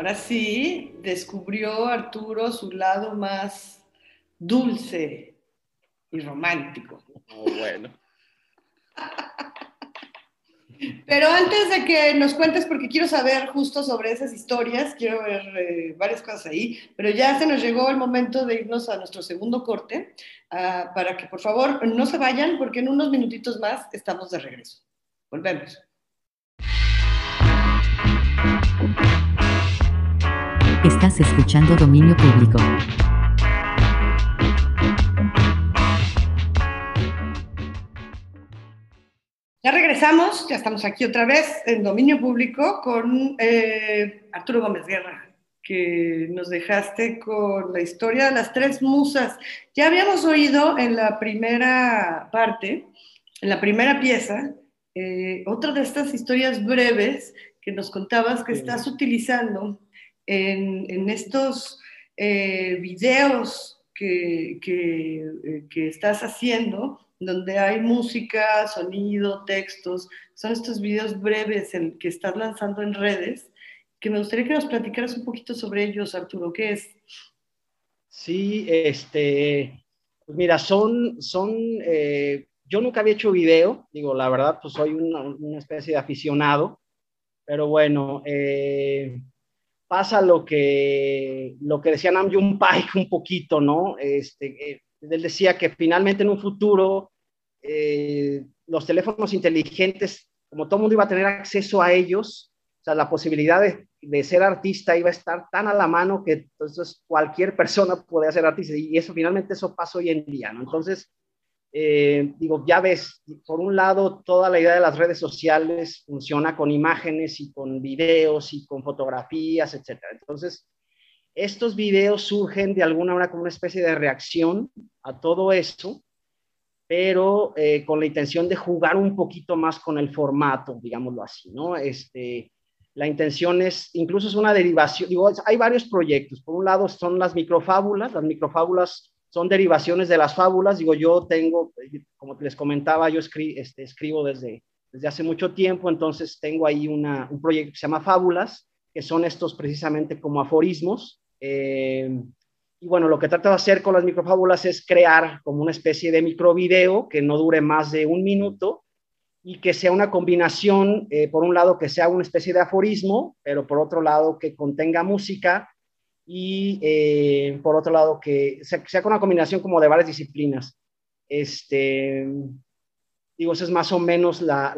[SPEAKER 2] Ahora sí, descubrió Arturo su lado más dulce y romántico.
[SPEAKER 4] Oh, bueno.
[SPEAKER 2] Pero antes de que nos cuentes, porque quiero saber justo sobre esas historias, quiero ver eh, varias cosas ahí, pero ya se nos llegó el momento de irnos a nuestro segundo corte, ah, para que por favor no se vayan, porque en unos minutitos más estamos de regreso. Volvemos.
[SPEAKER 1] Estás escuchando Dominio Público.
[SPEAKER 2] Ya regresamos, ya estamos aquí otra vez en Dominio Público con eh, Arturo Gómez Guerra, que nos dejaste con la historia de las tres musas. Ya habíamos oído en la primera parte, en la primera pieza, eh, otra de estas historias breves que nos contabas que estás utilizando en, en estos eh, videos que, que, eh, que estás haciendo donde hay música, sonido, textos, son estos videos breves el que estás lanzando en redes, que me gustaría que nos platicaras un poquito sobre ellos, Arturo, ¿qué es?
[SPEAKER 4] Sí, este, pues mira, son, son, eh, yo nunca había hecho video, digo, la verdad, pues soy una, una especie de aficionado, pero bueno, eh, pasa lo que, lo que decía Nam June un poquito, ¿no? Este, eh, él decía que finalmente en un futuro eh, los teléfonos inteligentes, como todo mundo iba a tener acceso a ellos, o sea, la posibilidad de, de, ser artista iba a estar tan a la mano que entonces cualquier persona podía ser artista y eso finalmente eso pasa hoy en día, ¿no? Entonces, eh, digo, ya ves, por un lado, toda la idea de las redes sociales funciona con imágenes y con videos y con fotografías, etcétera. Entonces, estos videos surgen de alguna manera como una especie de reacción a todo eso, pero eh, con la intención de jugar un poquito más con el formato, digámoslo así, ¿no? Este, la intención es, incluso es una derivación, digo, hay varios proyectos. Por un lado son las microfábulas, las microfábulas son derivaciones de las fábulas. Digo, yo tengo, como les comentaba, yo este, escribo desde, desde hace mucho tiempo, entonces tengo ahí una, un proyecto que se llama Fábulas, que son estos precisamente como aforismos. Eh, y bueno, lo que trato de hacer con las microfábulas es crear como una especie de microvideo que no dure más de un minuto y que sea una combinación, eh, por un lado, que sea una especie de aforismo, pero por otro lado, que contenga música y eh, por otro lado, que sea, con una combinación como de varias disciplinas. Este, digo, esa es más o menos la,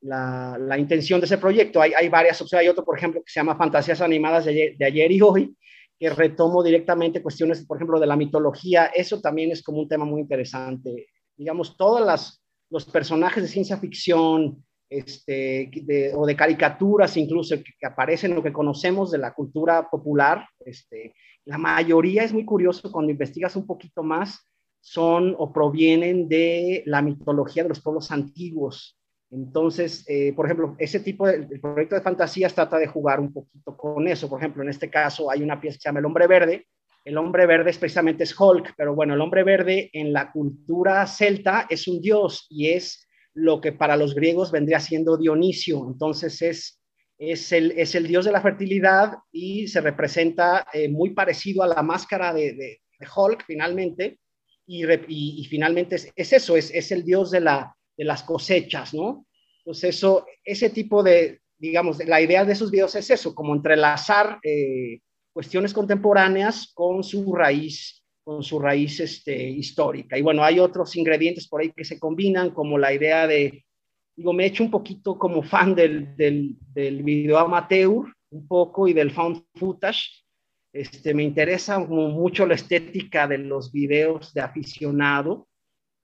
[SPEAKER 4] la, la, intención de ese proyecto. Hay, hay varias opciones. Hay otro, por ejemplo, que se llama Fantasías Animadas de ayer, de ayer y hoy, que retomo directamente cuestiones, por ejemplo, de la mitología. Eso también es como un tema muy interesante. Digamos, todas las, los personajes de ciencia ficción este, o de caricaturas incluso que, que aparecen o que conocemos de la cultura popular, este, la mayoría es muy curioso cuando investigas un poquito más, son o provienen de la mitología de los pueblos antiguos. Entonces, eh, por ejemplo, ese tipo de el proyecto de fantasías trata de jugar un poquito con eso. Por ejemplo, en este caso hay una pieza que se llama El Hombre Verde. El Hombre Verde es precisamente es Hulk, pero bueno, el Hombre Verde en la cultura celta es un dios y es lo que para los griegos vendría siendo Dionisio. Entonces es, es, el, es el dios de la fertilidad y se representa eh, muy parecido a la máscara de, de, Hulk finalmente. Y, y- finalmente es, es eso, es, es el dios de, la, de las cosechas, ¿no? Entonces eso, ese tipo de, digamos, la idea de esos videos es eso, como entrelazar eh, cuestiones contemporáneas con su raíz con su raíz este, histórica. Y bueno, hay otros ingredientes por ahí que se combinan, como la idea de, digo, me he hecho un poquito como fan del, del, del video amateur, un poco, y del found footage. Este, me interesa mucho la estética de los videos de aficionado.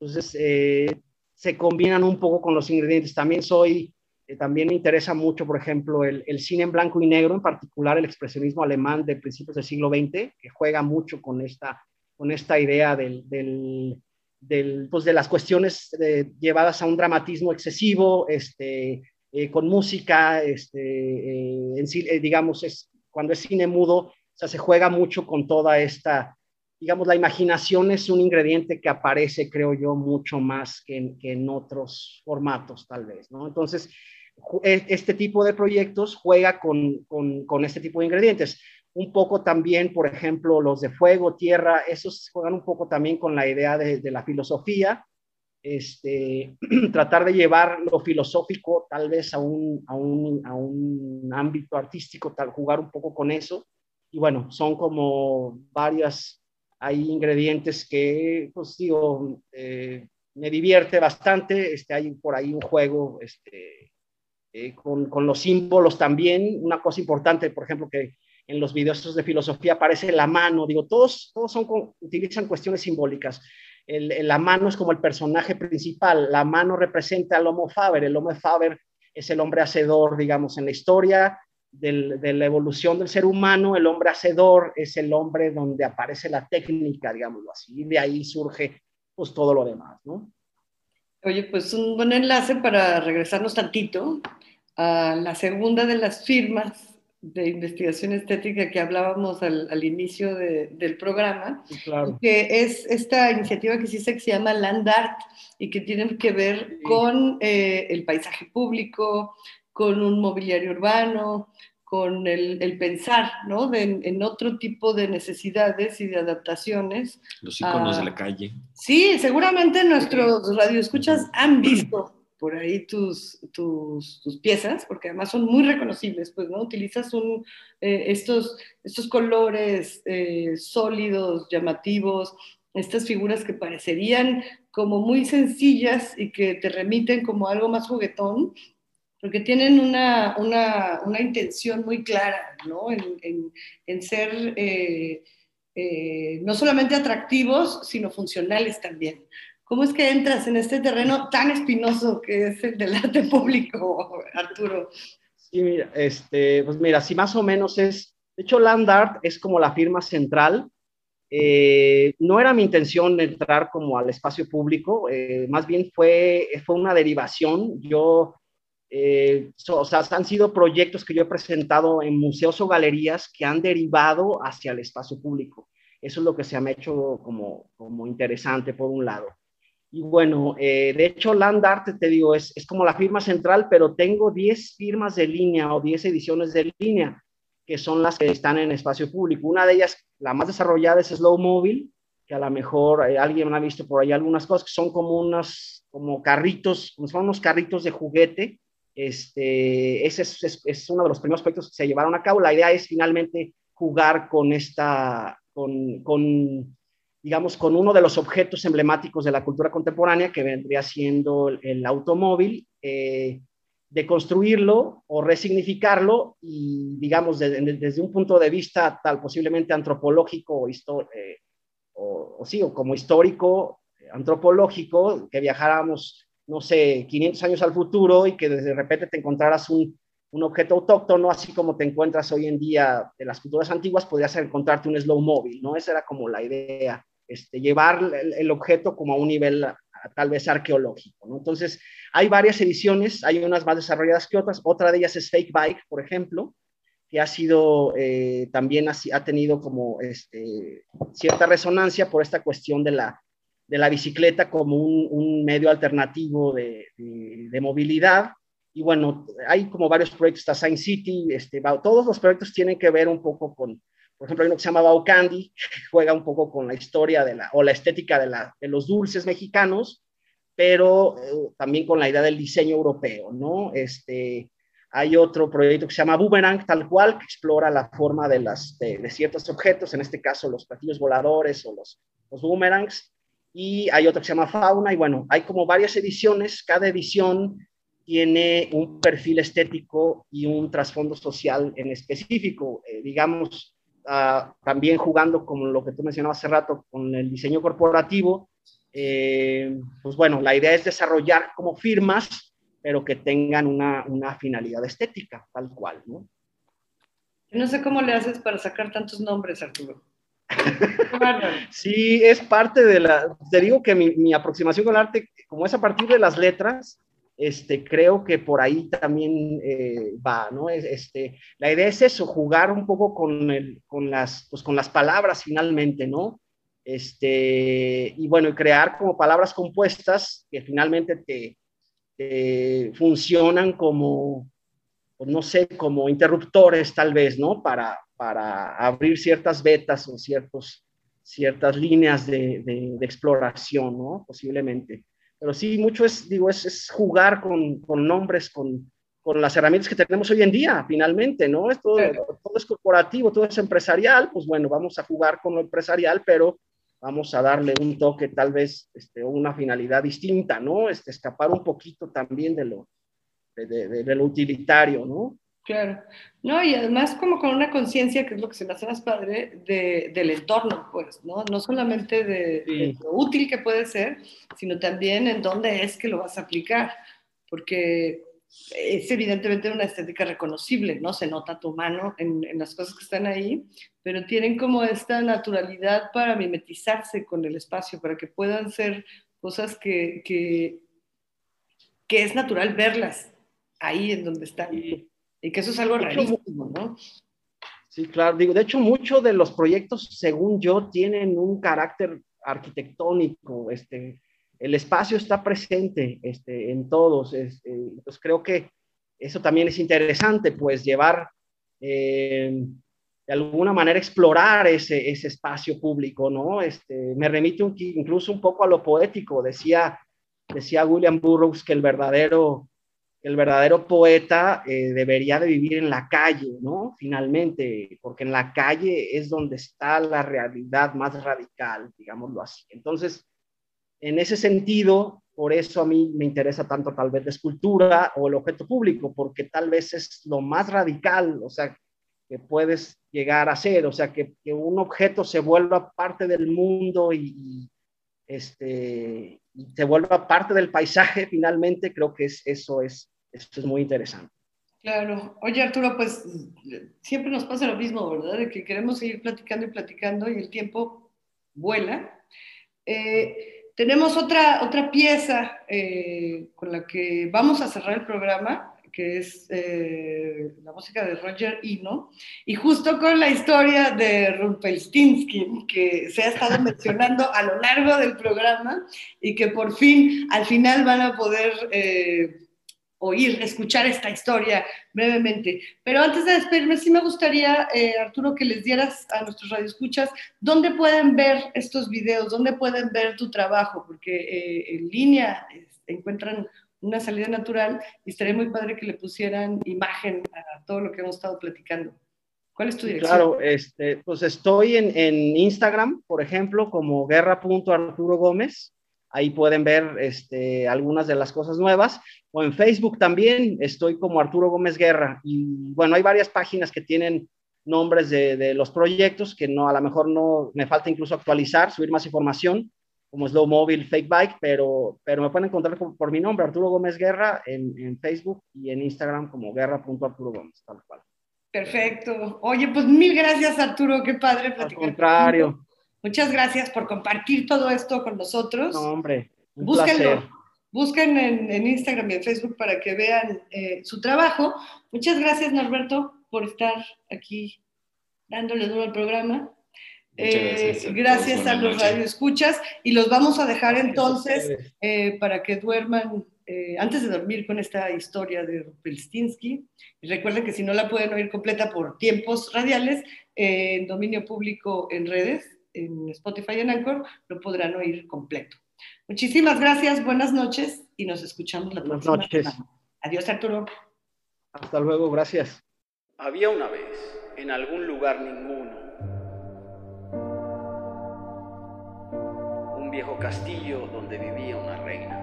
[SPEAKER 4] Entonces, eh, se combinan un poco con los ingredientes. También soy, eh, también me interesa mucho, por ejemplo, el, el, cine en blanco y negro, en particular el expresionismo alemán de principios del siglo XX, que juega mucho con esta con esta idea del, del, del pues de las cuestiones eh, llevadas a un dramatismo excesivo, este, eh, con música, este, eh, en, eh, digamos, es, cuando es cine mudo, o sea, se juega mucho con toda esta, digamos, la imaginación es un ingrediente que aparece, creo yo, mucho más que en, que en otros formatos, tal vez, ¿no? Entonces, este tipo de proyectos juega con, con, con este tipo de ingredientes un poco también, por ejemplo, los de fuego, tierra, esos juegan un poco también con la idea de, la filosofía, este, <clears throat> tratar de llevar lo filosófico tal vez a un, a un, a un ámbito artístico, tal, jugar un poco con eso. Y bueno, son como varias, hay ingredientes que, pues digo, eh, me divierte bastante, este, hay por ahí un juego este, eh, con, con los símbolos también, una cosa importante, por ejemplo, que en los videos de filosofía aparece la mano, digo, todos, todos son, utilizan cuestiones simbólicas. El, el, la mano es como el personaje principal, la mano representa al Homo Faber, el Homo Faber es el hombre hacedor, digamos, en la historia del, de la evolución del ser humano, el hombre hacedor es el hombre donde aparece la técnica, digámoslo así, y de ahí surge pues todo lo demás, ¿no?
[SPEAKER 2] Oye, pues un buen enlace para regresarnos tantito a la segunda de las firmas de investigación estética que hablábamos al, al inicio de, del programa,
[SPEAKER 4] claro.
[SPEAKER 2] que es esta iniciativa que sí se llama Land Art y que tiene que ver sí. con eh, el paisaje público, con un mobiliario urbano, con el, el pensar ¿no? de, en otro tipo de necesidades y de adaptaciones.
[SPEAKER 3] Los iconos de la calle.
[SPEAKER 2] Sí, seguramente nuestros radioescuchas han visto por ahí tus, tus, piezas, porque además son muy reconocibles, pues, ¿no? Utilizas eh, estos, estos colores eh, sólidos, llamativos, estas figuras que parecerían como muy sencillas y que te remiten como algo más juguetón, porque tienen una, una, una intención muy clara, ¿no? En, en, en ser eh, no solamente atractivos, sino funcionales también. ¿Cómo es que entras en este terreno tan espinoso que es el del arte público, Arturo?
[SPEAKER 4] Sí, mira, este, pues mira, sí más o menos es, de hecho Land Art es como la firma central. Eh, no era mi intención entrar como al espacio público, eh, más bien fue, fue una derivación. Yo, eh, so, o sea, han sido proyectos que yo he presentado en museos o galerías que han derivado hacia el espacio público. Eso es lo que se me ha hecho como, como interesante por un lado. Y bueno, eh, de hecho, Land Art, te digo, es, es, como la firma central, pero tengo 10 firmas de línea o 10 ediciones de línea, que son las que están en espacio público. Una de ellas, la más desarrollada, es Slow Mobile, que a lo mejor eh, alguien ha visto por ahí algunas cosas, que son como unos como carritos, como son unos carritos de juguete. Este, ese es, es, es uno de los primeros proyectos que se llevaron a cabo. La idea es finalmente jugar con esta, con, con digamos, con uno de los objetos emblemáticos de la cultura contemporánea, que vendría siendo el, automóvil, eh, de construirlo o resignificarlo y, digamos, de, de, desde un punto de vista tal posiblemente antropológico o, eh, o, sí, o como histórico, antropológico, que viajáramos no sé, 500 años al futuro y que de repente te encontraras un, un objeto autóctono, así como te encuentras hoy en día de las culturas antiguas, podrías encontrarte un slow móvil, ¿no? Esa era como la idea, este, llevar el, objeto como a un nivel tal vez arqueológico. Entonces, hay varias ediciones, hay unas más desarrolladas que otras, otra de ellas es Fake Bike, por ejemplo, que ha sido, eh, también ha, ha, tenido como este, cierta resonancia por esta cuestión de la, de la bicicleta como un, medio alternativo de, movilidad. Y bueno, hay como varios proyectos, está City, este, todos los proyectos tienen que ver un poco con, por ejemplo, hay uno que se llama Bao Candy, juega un poco con la historia de la, o la estética de, la, de los dulces mexicanos, pero eh, también con la idea del diseño europeo, ¿no? Este, hay otro proyecto que se llama Boomerang, tal cual, que explora la forma de, las, de, de ciertos objetos, en este caso los platillos voladores o los, los boomerangs, y hay otro que se llama Fauna, y bueno, hay como varias ediciones, cada edición tiene un perfil estético y un trasfondo social en específico, eh, digamos, uh, también jugando como lo que tú mencionabas hace rato con el diseño corporativo, eh, pues bueno, la idea es desarrollar como firmas, pero que tengan una, una finalidad estética, tal cual, ¿no?
[SPEAKER 2] No sé cómo le haces para sacar tantos nombres, Arturo. <laughs>
[SPEAKER 4] sí, es parte de la, te digo que mi, mi, aproximación con el arte, como es a partir de las letras, este, creo que por ahí también eh, va, ¿no? Este, la idea es eso, jugar un poco con, el, con, las, pues, con las palabras finalmente, ¿no? Este, y bueno, crear como palabras compuestas que finalmente te, funcionan como, pues no sé, como interruptores tal vez, ¿no? Para, para abrir ciertas vetas o ciertos, ciertas líneas de, de, de exploración, ¿no? Posiblemente. Pero sí, mucho es, digo, es, es jugar con, con nombres, con, con, las herramientas que tenemos hoy en día, finalmente, ¿no? Esto, todo, todo es corporativo, todo es empresarial, pues bueno, vamos a jugar con lo empresarial, pero vamos a darle un toque, tal vez, este, una finalidad distinta, ¿no? Este, escapar un poquito también de lo, de, de, de lo utilitario, ¿no?
[SPEAKER 2] Claro, no, y además como con una conciencia, que es lo que se me hace más padre, de, del entorno, pues, ¿no? No solamente de, sí. de, lo útil que puede ser, sino también en dónde es que lo vas a aplicar, porque es evidentemente una estética reconocible, ¿no? Se nota tu mano en, en, las cosas que están ahí, pero tienen como esta naturalidad para mimetizarse con el espacio, para que puedan ser cosas que, que, que es natural verlas ahí en donde están. Sí. Y que eso es algo rarísimo, ¿no?
[SPEAKER 4] Sí, claro, digo, de hecho muchos de los proyectos, según yo, tienen un carácter arquitectónico, este, el espacio está presente este, en todos. Este, entonces creo que eso también es interesante, pues llevar, eh, de alguna manera explorar ese, ese espacio público, ¿no? Este, me remite un, incluso un poco a lo poético, decía, decía William Burroughs que el verdadero, el verdadero poeta eh, debería de vivir en la calle, ¿no? Finalmente, porque en la calle es donde está la realidad más radical, digámoslo así. Entonces, en ese sentido, por eso a mí me interesa tanto tal vez la escultura o el objeto público, porque tal vez es lo más radical, o sea, que puedes llegar a ser, o sea, que, que un objeto se vuelva parte del mundo y, y este, y se vuelva parte del paisaje finalmente, creo que es, eso, es, eso es muy interesante.
[SPEAKER 2] Claro. Oye, Arturo, pues siempre nos pasa lo mismo, ¿verdad? De que queremos seguir platicando y platicando y el tiempo vuela. Eh, tenemos otra, otra pieza eh, con la que vamos a cerrar el programa, que es eh, la música de Roger Eno, y justo con la historia de Rumpelstiltskin, que se ha estado mencionando a lo largo del programa y que por fin, al final van a poder... Oír, escuchar esta historia brevemente. Pero antes de despedirme, sí me gustaría, eh, Arturo, que les dieras a nuestros radioescuchas dónde pueden ver estos videos, dónde pueden ver tu trabajo, porque eh, en línea encuentran una salida natural y estaría muy padre que le pusieran imagen a todo lo que hemos estado platicando. ¿Cuál es tu dirección?
[SPEAKER 4] Claro, este, pues estoy en, en Instagram, por ejemplo, como guerra.arturo Gómez ahí pueden ver este, algunas de las cosas nuevas. O en Facebook también estoy como Arturo Gómez Guerra. Y bueno, hay varias páginas que tienen nombres de, de, los proyectos que no, a lo mejor no me falta incluso actualizar, subir más información. como Slow Mobile Fake Bike, pero, pero me pueden encontrar por, por mi nombre, Arturo Gómez Guerra, en, en Facebook y en Instagram como guerra.arturo Gómez, tal cual.
[SPEAKER 2] Perfecto. Oye, pues mil gracias, Arturo. Qué padre
[SPEAKER 4] Al
[SPEAKER 2] platicar.
[SPEAKER 4] contrario,
[SPEAKER 2] contigo. Muchas gracias por compartir todo esto con nosotros.
[SPEAKER 4] no, hombre, un
[SPEAKER 2] Búsquenlo.
[SPEAKER 4] placer.
[SPEAKER 2] Busquen en, en Instagram y en Facebook para que vean eh, su trabajo. Muchas gracias, Norberto, por estar aquí dándole duro al programa.
[SPEAKER 3] Muchas
[SPEAKER 2] Eh,
[SPEAKER 3] gracias
[SPEAKER 2] gracias a los radioescuchas y los vamos a dejar entonces eh, para que duerman eh, antes de dormir con esta historia de Rupelstinsky. Y recuerden que si no la pueden oír completa por tiempos radiales, eh, en dominio público en redes, en Spotify y en Anchor, lo podrán oír completo. Muchísimas gracias, buenas noches y nos escuchamos la
[SPEAKER 4] Buenas
[SPEAKER 2] próxima
[SPEAKER 4] noches.
[SPEAKER 2] semana. Adiós, Arturo.
[SPEAKER 4] Hasta luego, gracias.
[SPEAKER 8] Había una vez, en algún lugar ninguno, un viejo castillo donde vivía una reina.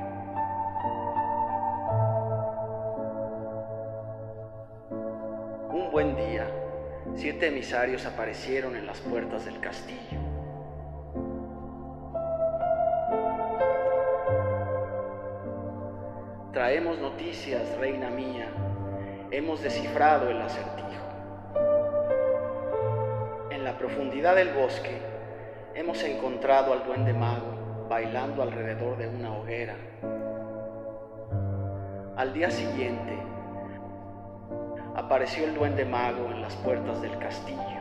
[SPEAKER 8] Un buen día, siete emisarios aparecieron en las puertas del castillo. Traemos noticias, reina mía, hemos descifrado el acertijo. En la profundidad del bosque hemos encontrado al duende mago bailando alrededor de una hoguera. Al día siguiente apareció el duende mago en las puertas del castillo.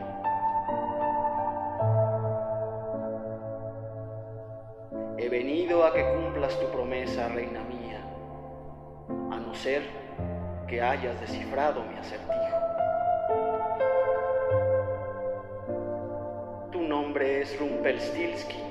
[SPEAKER 8] He venido a que cumplas tu promesa, reina ser que hayas descifrado mi acertijo. Tu nombre es Rumpelstiltskin.